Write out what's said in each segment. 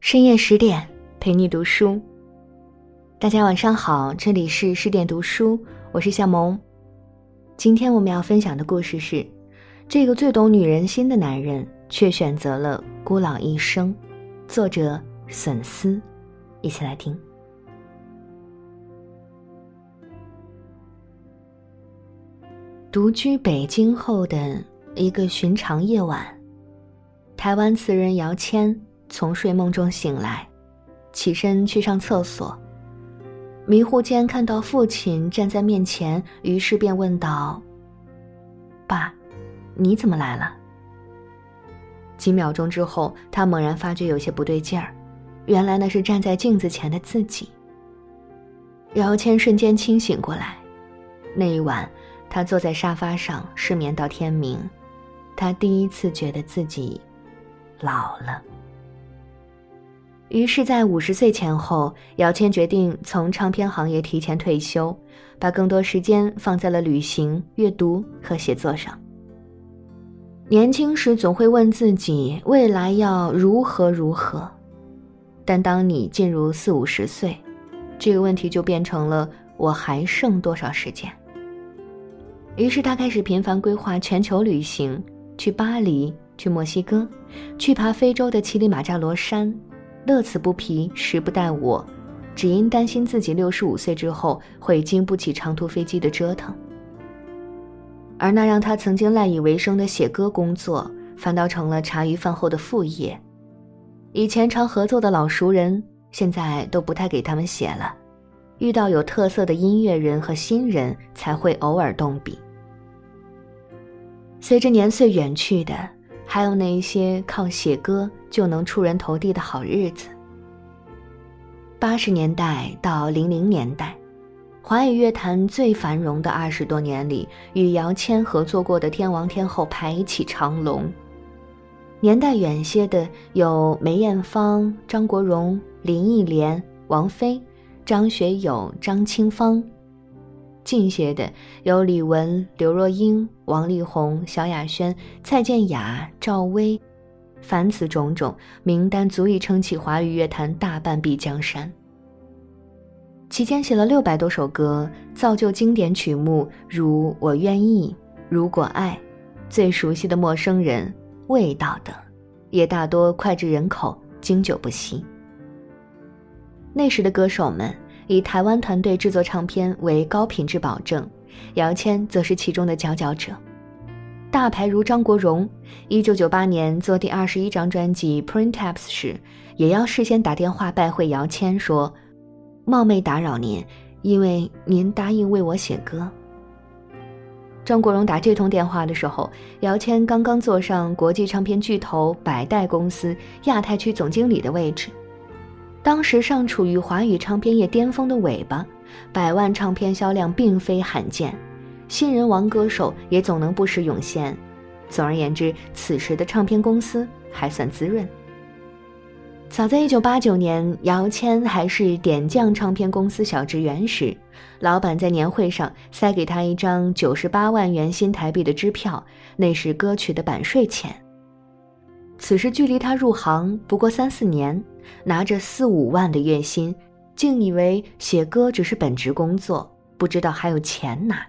深夜十点陪你读书。大家晚上好，这里是十点读书，我是夏萌。今天我们要分享的故事是：这个最懂女人心的男人，却选择了孤老一生。作者笋丝，一起来听。独居北京后的一个寻常夜晚，台湾词人姚谦。从睡梦中醒来，起身去上厕所。迷糊间看到父亲站在面前，于是便问道：“爸，你怎么来了？”几秒钟之后，他猛然发觉有些不对劲儿，原来那是站在镜子前的自己。姚谦瞬间清醒过来，那一晚，他坐在沙发上失眠到天明，他第一次觉得自己老了。于是，在五十岁前后，姚谦决定从唱片行业提前退休，把更多时间放在了旅行、阅读和写作上。年轻时总会问自己未来要如何如何，但当你进入四五十岁，这个问题就变成了我还剩多少时间。于是他开始频繁规划全球旅行，去巴黎，去墨西哥，去爬非洲的乞力马扎罗山。乐此不疲，时不待我，只因担心自己六十五岁之后会经不起长途飞机的折腾。而那让他曾经赖以为生的写歌工作，反倒成了茶余饭后的副业。以前常合作的老熟人，现在都不太给他们写了。遇到有特色的音乐人和新人，才会偶尔动笔。随着年岁远去的。还有那一些靠写歌就能出人头地的好日子。八十年代到零零年代，华语乐坛最繁荣的二十多年里，与姚谦合作过的天王天后排起长龙。年代远些的有梅艳芳、张国荣、林忆莲、王菲、张学友、张清芳。近些的有李玟、刘若英、王力宏、萧亚轩、蔡健雅、赵薇，凡此种种，名单足以撑起华语乐坛大半壁江山。期间写了六百多首歌，造就经典曲目如《我愿意》《如果爱》，最熟悉的《陌生人》《味道》等，也大多脍炙人口，经久不息。那时的歌手们。以台湾团队制作唱片为高品质保证，姚谦则是其中的佼佼者。大牌如张国荣，一九九八年做第二十一张专辑《Printaps》时，也要事先打电话拜会姚谦，说：“冒昧打扰您，因为您答应为我写歌。”张国荣打这通电话的时候，姚谦刚刚坐上国际唱片巨头百代公司亚太区总经理的位置。当时尚处于华语唱片业巅峰的尾巴，百万唱片销量并非罕见，新人王歌手也总能不时涌现。总而言之，此时的唱片公司还算滋润。早在1989年，姚谦还是点将唱片公司小职员时，老板在年会上塞给他一张98万元新台币的支票，那是歌曲的版税钱。此时距离他入行不过三四年。拿着四五万的月薪，竟以为写歌只是本职工作，不知道还有钱拿。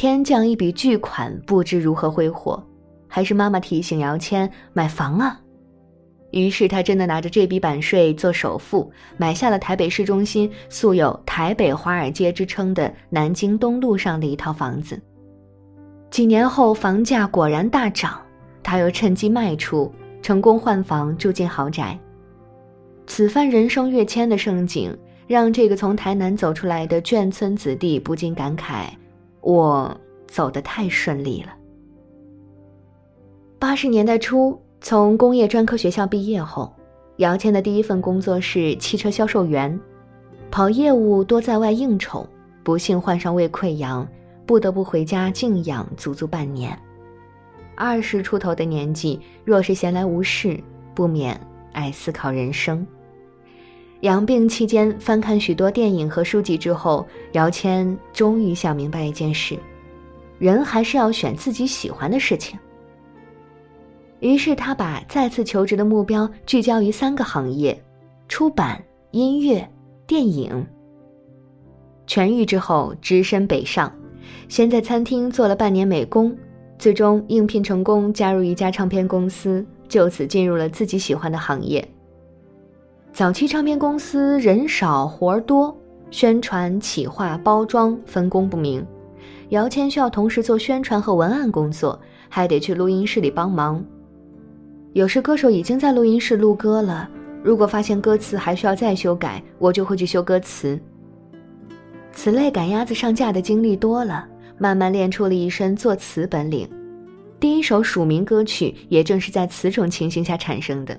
天降一笔巨款，不知如何挥霍，还是妈妈提醒姚谦买房啊。于是他真的拿着这笔版税做首付，买下了台北市中心素有“台北华尔街”之称的南京东路上的一套房子。几年后，房价果然大涨，他又趁机卖出，成功换房住进豪宅。此番人生跃迁的盛景，让这个从台南走出来的眷村子弟不禁感慨：“我走得太顺利了。”八十年代初，从工业专科学校毕业后，姚谦的第一份工作是汽车销售员，跑业务多在外应酬，不幸患上胃溃疡，不得不回家静养足足半年。二十出头的年纪，若是闲来无事，不免爱思考人生。养病期间，翻看许多电影和书籍之后，姚谦终于想明白一件事：人还是要选自己喜欢的事情。于是他把再次求职的目标聚焦于三个行业：出版、音乐、电影。痊愈之后，只身北上，先在餐厅做了半年美工，最终应聘成功，加入一家唱片公司，就此进入了自己喜欢的行业。早期唱片公司人少活儿多，宣传、企划、包装分工不明，姚谦需要同时做宣传和文案工作，还得去录音室里帮忙。有时歌手已经在录音室录歌了，如果发现歌词还需要再修改，我就会去修歌词。此类赶鸭子上架的经历多了，慢慢练出了一身作词本领。第一首署名歌曲也正是在此种情形下产生的。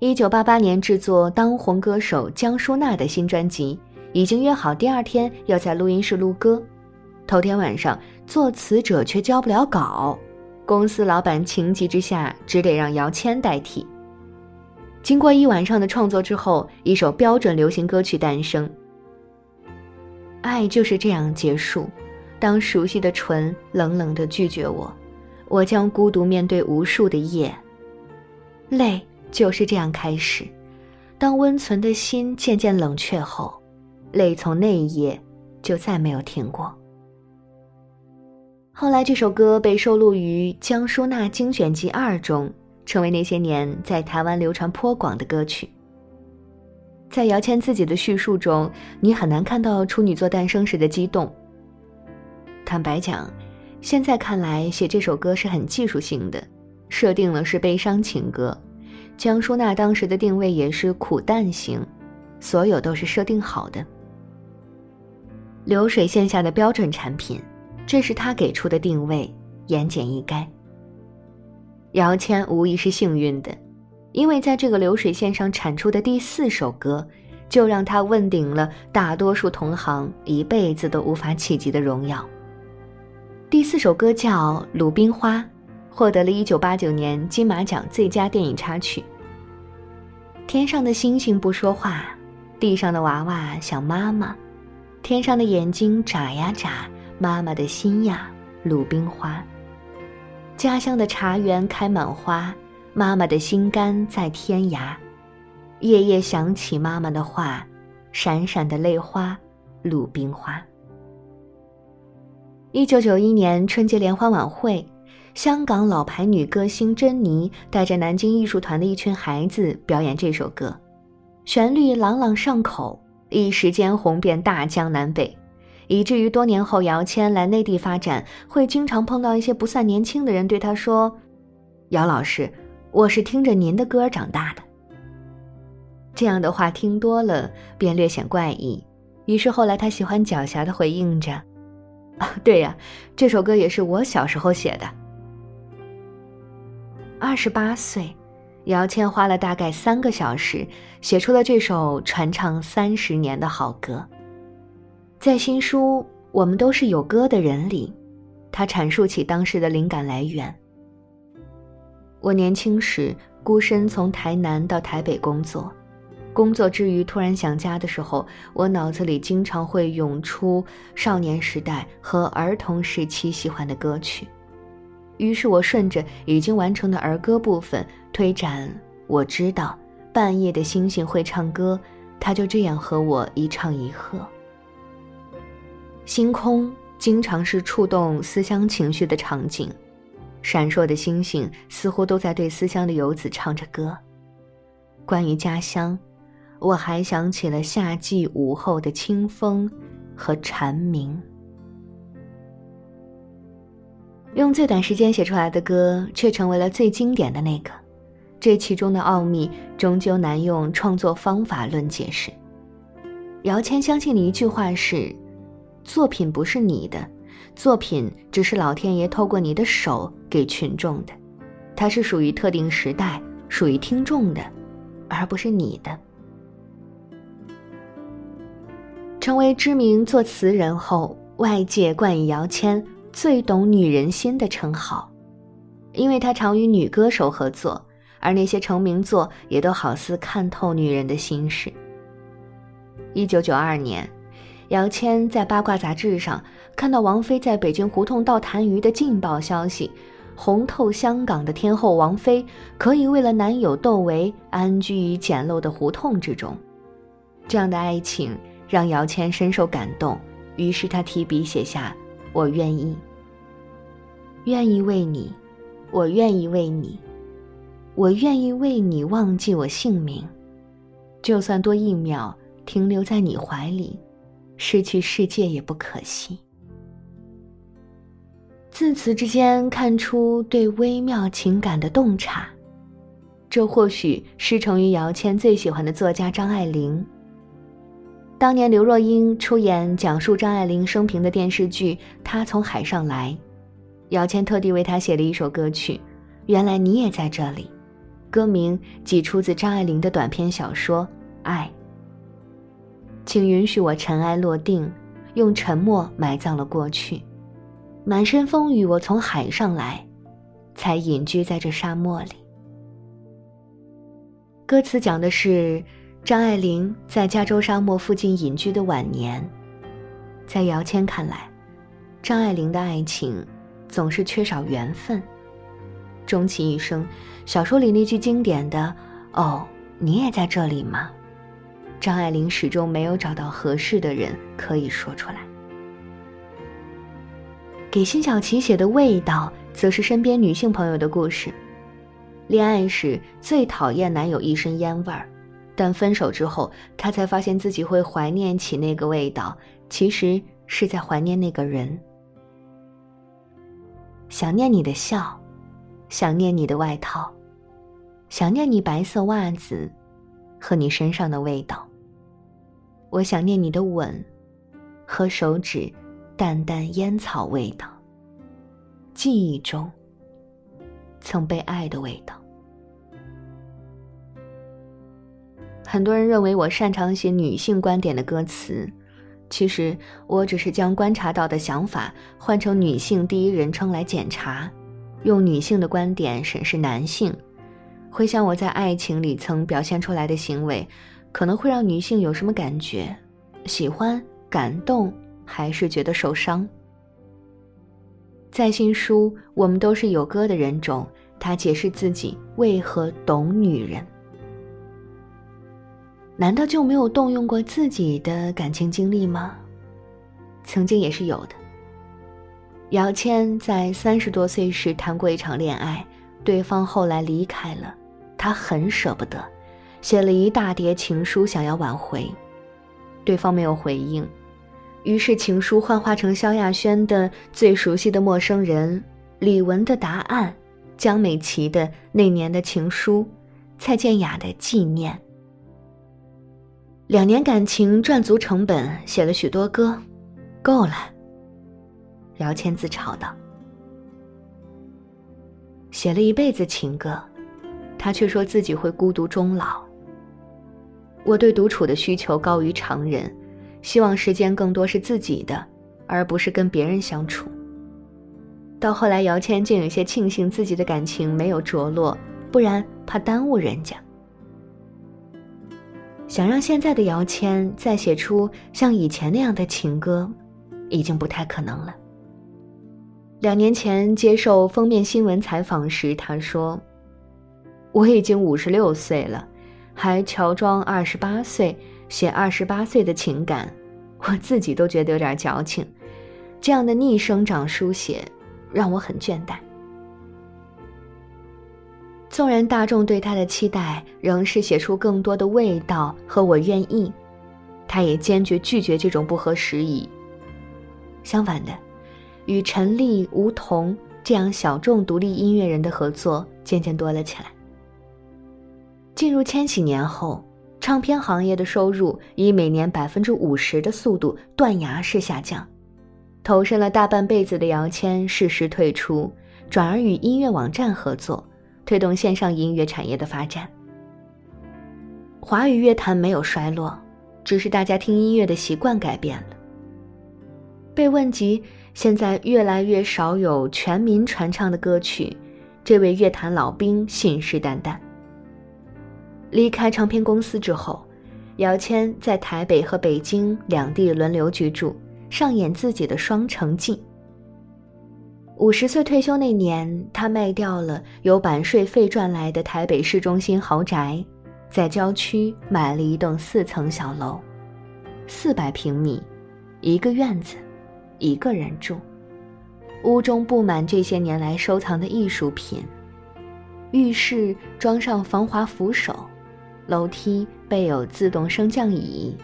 一九八八年制作当红歌手江淑娜的新专辑，已经约好第二天要在录音室录歌，头天晚上作词者却交不了稿。公司老板情急之下，只得让姚谦代替。经过一晚上的创作之后，一首标准流行歌曲诞生。爱就是这样结束，当熟悉的唇冷冷的拒绝我，我将孤独面对无数的夜。泪就是这样开始，当温存的心渐渐冷却后，泪从那一夜就再没有停过。后来，这首歌被收录于江淑娜精选集二中，成为那些年在台湾流传颇广的歌曲。在姚谦自己的叙述中，你很难看到处女座诞生时的激动。坦白讲，现在看来写这首歌是很技术性的，设定了是悲伤情歌，江淑娜当时的定位也是苦淡型，所有都是设定好的，流水线下的标准产品。这是他给出的定位，言简意赅。姚谦无疑是幸运的，因为在这个流水线上产出的第四首歌，就让他问鼎了大多数同行一辈子都无法企及的荣耀。第四首歌叫《鲁冰花》，获得了一九八九年金马奖最佳电影插曲。天上的星星不说话，地上的娃娃想妈妈，天上的眼睛眨呀眨。妈妈的心呀，鲁冰花。家乡的茶园开满花，妈妈的心肝在天涯。夜夜想起妈妈的话，闪闪的泪花，鲁冰花。一九九一年春节联欢晚会，香港老牌女歌星珍妮带着南京艺术团的一群孩子表演这首歌，旋律朗朗上口，一时间红遍大江南北。以至于多年后，姚谦来内地发展，会经常碰到一些不算年轻的人，对他说：“姚老师，我是听着您的歌长大的。”这样的话听多了，便略显怪异。于是后来他喜欢狡黠的回应着：“啊，对呀，这首歌也是我小时候写的。”二十八岁，姚谦花了大概三个小时，写出了这首传唱三十年的好歌。在新书《我们都是有歌的人》里，他阐述起当时的灵感来源。我年轻时孤身从台南到台北工作，工作之余突然想家的时候，我脑子里经常会涌出少年时代和儿童时期喜欢的歌曲，于是我顺着已经完成的儿歌部分推展。我知道半夜的星星会唱歌，他就这样和我一唱一和。星空经常是触动思乡情绪的场景，闪烁的星星似乎都在对思乡的游子唱着歌。关于家乡，我还想起了夏季午后的清风和蝉鸣。用最短时间写出来的歌，却成为了最经典的那个，这其中的奥秘终究难用创作方法论解释。姚谦相信的一句话是。作品不是你的，作品只是老天爷透过你的手给群众的，它是属于特定时代、属于听众的，而不是你的。成为知名作词人后，外界冠以姚谦最懂女人心的称号，因为他常与女歌手合作，而那些成名作也都好似看透女人的心事。一九九二年。姚谦在八卦杂志上看到王菲在北京胡同倒痰盂的劲爆消息，红透香港的天后王菲，可以为了男友窦唯安居于简陋的胡同之中。这样的爱情让姚谦深受感动，于是他提笔写下：“我愿意，愿意为你，我愿意为你，我愿意为你忘记我姓名，就算多一秒停留在你怀里，失去世界也不可惜。”字词之间看出对微妙情感的洞察，这或许师承于姚谦最喜欢的作家张爱玲。当年刘若英出演讲述张爱玲生平的电视剧《她从海上来》，姚谦特地为她写了一首歌曲《原来你也在这里》，歌名即出自张爱玲的短篇小说《爱》。请允许我尘埃落定，用沉默埋葬了过去。满身风雨，我从海上来，才隐居在这沙漠里。歌词讲的是张爱玲在加州沙漠附近隐居的晚年。在姚谦看来，张爱玲的爱情总是缺少缘分。终其一生，小说里那句经典的“哦，你也在这里吗？”张爱玲始终没有找到合适的人可以说出来。给辛晓琪写的味道，则是身边女性朋友的故事。恋爱时最讨厌男友一身烟味儿，但分手之后，他才发现自己会怀念起那个味道，其实是在怀念那个人。想念你的笑，想念你的外套，想念你白色袜子和你身上的味道。我想念你的吻和手指。淡淡烟草味道。记忆中，曾被爱的味道。很多人认为我擅长写女性观点的歌词，其实我只是将观察到的想法换成女性第一人称来检查，用女性的观点审视男性。回想我在爱情里曾表现出来的行为，可能会让女性有什么感觉？喜欢、感动。还是觉得受伤。在新书《我们都是有歌的人》中，他解释自己为何懂女人。难道就没有动用过自己的感情经历吗？曾经也是有的。姚谦在三十多岁时谈过一场恋爱，对方后来离开了，他很舍不得，写了一大叠情书想要挽回，对方没有回应。于是，情书幻化成萧亚轩的最熟悉的陌生人，李玟的答案，江美琪的那年的情书，蔡健雅的纪念。两年感情赚足成本，写了许多歌，够了。姚谦自嘲道：“写了一辈子情歌，他却说自己会孤独终老。我对独处的需求高于常人。”希望时间更多是自己的，而不是跟别人相处。到后来，姚谦竟有些庆幸自己的感情没有着落，不然怕耽误人家。想让现在的姚谦再写出像以前那样的情歌，已经不太可能了。两年前接受封面新闻采访时，他说：“我已经五十六岁了，还乔装二十八岁。”写二十八岁的情感，我自己都觉得有点矫情。这样的逆生长书写，让我很倦怠。纵然大众对他的期待仍是写出更多的味道和我愿意，他也坚决拒绝这种不合时宜。相反的，与陈粒、吴彤这样小众独立音乐人的合作渐渐多了起来。进入千禧年后。唱片行业的收入以每年百分之五十的速度断崖式下降，投身了大半辈子的姚谦适时退出，转而与音乐网站合作，推动线上音乐产业的发展。华语乐坛没有衰落，只是大家听音乐的习惯改变了。被问及现在越来越少有全民传唱的歌曲，这位乐坛老兵信誓旦旦。离开唱片公司之后，姚谦在台北和北京两地轮流居住，上演自己的双城记。五十岁退休那年，他卖掉了由版税费赚来的台北市中心豪宅，在郊区买了一栋四层小楼，四百平米，一个院子，一个人住。屋中布满这些年来收藏的艺术品，浴室装上防滑扶手，楼梯备有自动升降椅，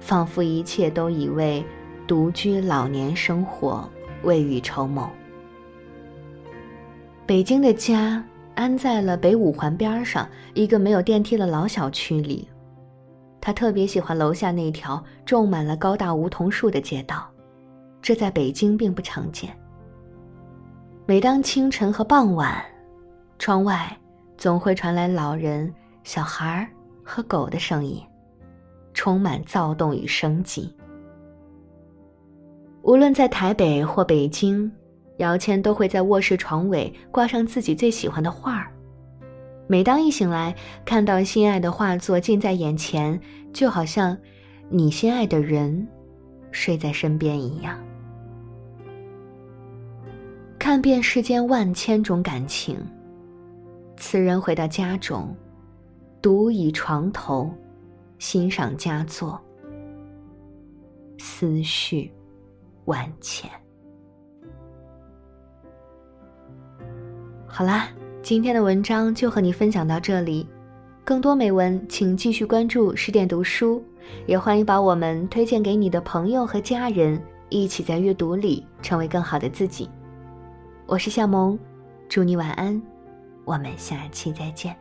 仿佛一切都已为独居老年生活未雨绸缪。北京的家安在了北五环边上一个没有电梯的老小区里，他特别喜欢楼下那条种满了高大梧桐树的街道，这在北京并不常见。每当清晨和傍晚，窗外总会传来老人、小孩和狗的声音，充满躁动与生机。无论在台北或北京。姚谦都会在卧室床尾挂上自己最喜欢的画儿。每当一醒来，看到心爱的画作近在眼前，就好像你心爱的人睡在身边一样。看遍世间万千种感情，此人回到家中，独倚床头，欣赏佳作，思绪万千。好啦，今天的文章就和你分享到这里。更多美文，请继续关注十点读书，也欢迎把我们推荐给你的朋友和家人，一起在阅读里成为更好的自己。我是夏萌，祝你晚安，我们下期再见。